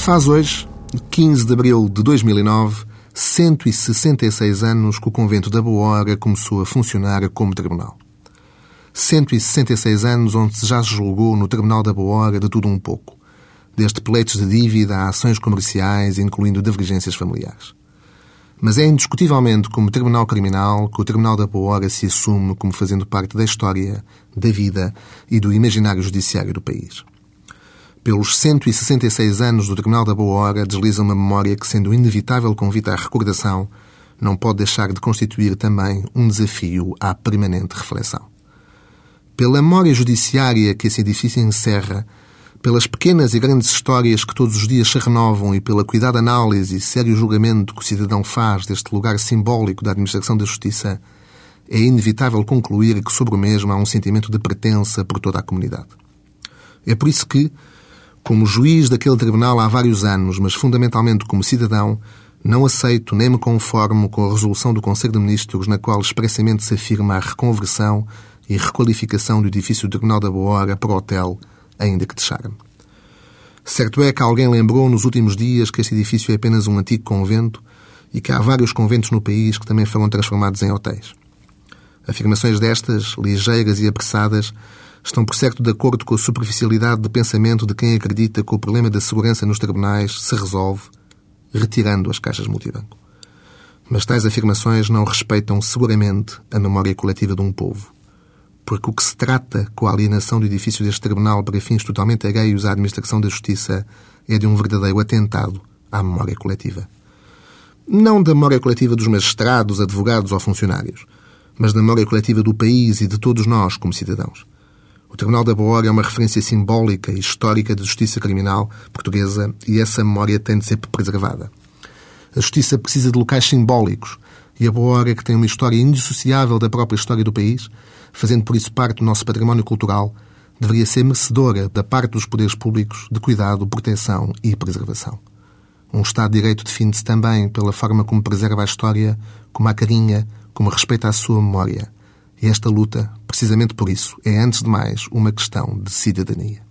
Faz hoje, 15 de abril de 2009, 166 anos que o convento da Boa Hora começou a funcionar como tribunal. 166 anos onde se já julgou no Tribunal da Boa Hora de tudo um pouco, desde pleitos de dívida a ações comerciais, incluindo divergências familiares. Mas é indiscutivelmente como Tribunal Criminal que o Tribunal da Boa Hora se assume como fazendo parte da história, da vida e do imaginário judiciário do país. Pelos 166 anos do Tribunal da Boa Hora, desliza uma memória que, sendo inevitável convite à recordação, não pode deixar de constituir também um desafio à permanente reflexão. Pela memória judiciária que esse edifício encerra, pelas pequenas e grandes histórias que todos os dias se renovam e pela cuidada análise e sério julgamento que o cidadão faz deste lugar simbólico da administração da justiça, é inevitável concluir que sobre o mesmo há um sentimento de pertença por toda a comunidade. É por isso que, como juiz daquele tribunal há vários anos, mas fundamentalmente como cidadão, não aceito nem me conformo com a resolução do Conselho de Ministros na qual expressamente se afirma a reconversão e requalificação do edifício do Tribunal da Boa Hora para hotel, ainda que de charme. Certo é que alguém lembrou nos últimos dias que este edifício é apenas um antigo convento e que há vários conventos no país que também foram transformados em hotéis. Afirmações destas, ligeiras e apressadas, estão por certo de acordo com a superficialidade de pensamento de quem acredita que o problema da segurança nos tribunais se resolve retirando as caixas multibanco. Mas tais afirmações não respeitam seguramente a memória coletiva de um povo. Porque o que se trata com a alienação do edifício deste tribunal para fins totalmente alheios à administração da justiça é de um verdadeiro atentado à memória coletiva. Não da memória coletiva dos magistrados, advogados ou funcionários, mas da memória coletiva do país e de todos nós como cidadãos. O Tribunal da Boa Hora é uma referência simbólica e histórica da justiça criminal portuguesa e essa memória tem de ser preservada. A justiça precisa de locais simbólicos e a Boa Hora, que tem uma história indissociável da própria história do país, fazendo por isso parte do nosso património cultural, deveria ser merecedora da parte dos poderes públicos de cuidado, proteção e preservação. Um Estado de Direito define-se também pela forma como preserva a história, como a carinha, como respeita a sua memória. E esta luta, precisamente por isso, é antes de mais uma questão de cidadania.